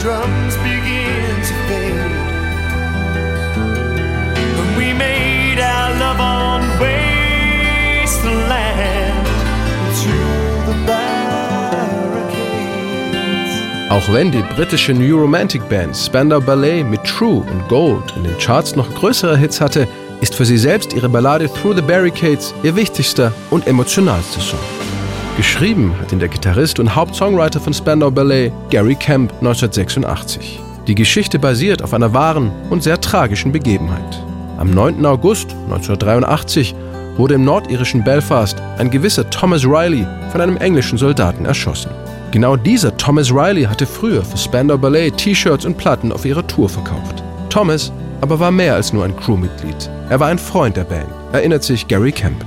drums begin to fade. When we made our love on wasteland through the. Auch wenn die britische New Romantic Band Spandau Ballet mit True und Gold in den Charts noch größere Hits hatte, ist für sie selbst ihre Ballade Through the Barricades ihr wichtigster und emotionalster Song. Geschrieben hat ihn der Gitarrist und Hauptsongwriter von Spandau Ballet, Gary Kemp, 1986. Die Geschichte basiert auf einer wahren und sehr tragischen Begebenheit. Am 9. August 1983 wurde im nordirischen Belfast ein gewisser Thomas Riley von einem englischen Soldaten erschossen. Genau dieser Thomas Riley hatte früher für Spandau Ballet T-Shirts und Platten auf ihrer Tour verkauft. Thomas aber war mehr als nur ein Crewmitglied. Er war ein Freund der Band erinnert sich Gary Kemp.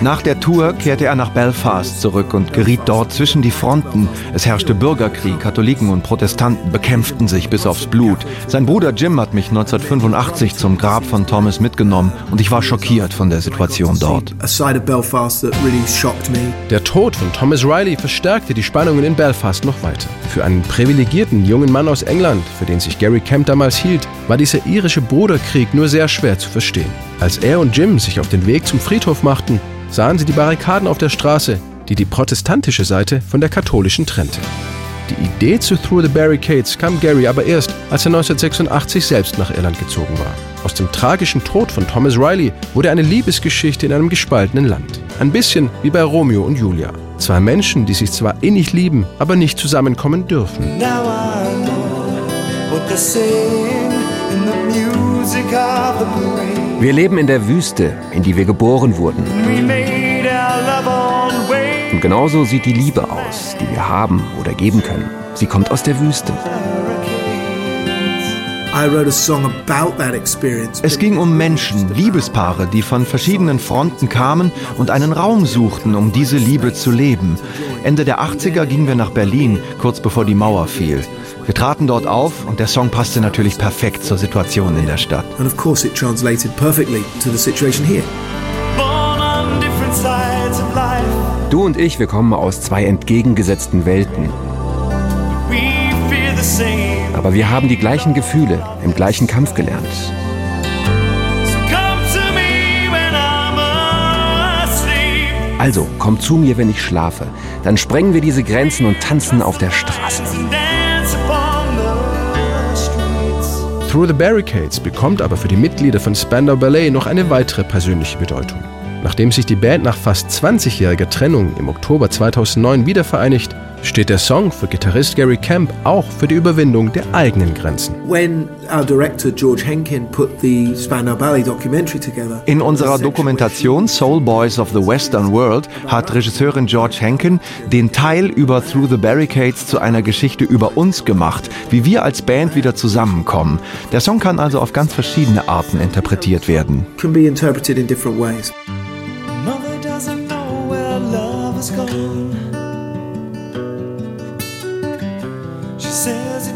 Nach der Tour kehrte er nach Belfast zurück und geriet dort zwischen die Fronten. Es herrschte Bürgerkrieg, Katholiken und Protestanten bekämpften sich bis aufs Blut. Sein Bruder Jim hat mich 1985 zum Grab von Thomas mitgenommen und ich war schockiert von der Situation dort. Der Tod von Thomas Riley verstärkte die Spannungen in Belfast noch weiter. Für einen privilegierten jungen Mann aus England, für den sich Gary Kemp damals hielt, war dieser irische Bruderkrieg nur sehr schwer zu verstehen. Als er und Jim sich auf den Weg zum Friedhof machten, sahen sie die Barrikaden auf der Straße, die die protestantische Seite von der katholischen trennte. Die Idee zu Through the Barricades kam Gary aber erst, als er 1986 selbst nach Irland gezogen war. Aus dem tragischen Tod von Thomas Riley wurde eine Liebesgeschichte in einem gespaltenen Land. Ein bisschen wie bei Romeo und Julia. Zwei Menschen, die sich zwar innig lieben, aber nicht zusammenkommen dürfen. Now I know what Wir leben in der Wüste, in die wir geboren wurden. Und genauso sieht die Liebe aus, die wir haben oder geben können. Sie kommt aus der Wüste. Es ging um Menschen, Liebespaare, die von verschiedenen Fronten kamen und einen Raum suchten, um diese Liebe zu leben. Ende der 80er gingen wir nach Berlin, kurz bevor die Mauer fiel. Wir traten dort auf und der Song passte natürlich perfekt zur Situation in der Stadt. And of course it translated perfectly to the situation here. Du und ich, wir kommen aus zwei entgegengesetzten Welten. Aber wir haben die gleichen Gefühle, im gleichen Kampf gelernt. Also, komm zu mir, wenn ich schlafe. Dann sprengen wir diese Grenzen und tanzen auf der Straße. Through the Barricades bekommt aber für die Mitglieder von Spandau Ballet noch eine weitere persönliche Bedeutung. Nachdem sich die Band nach fast 20-jähriger Trennung im Oktober 2009 wieder vereinigt, steht der Song für Gitarrist Gary Kemp auch für die Überwindung der eigenen Grenzen. In unserer Dokumentation Soul Boys of the Western World hat Regisseurin George Henkin den Teil über Through the Barricades zu einer Geschichte über uns gemacht, wie wir als Band wieder zusammenkommen. Der Song kann also auf ganz verschiedene Arten interpretiert werden. Mother doesn't know where love is gone.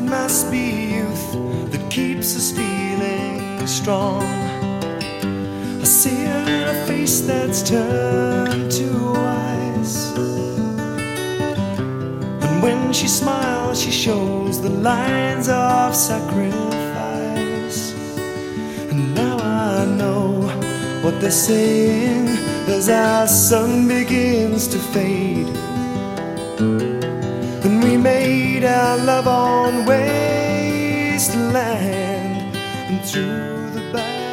Must be youth that keeps us feeling strong. I see her in a face that's turned to ice. And when she smiles, she shows the lines of sacrifice. And now I know what they're saying as our sun begins to fade we made our love on wasteland and through the back.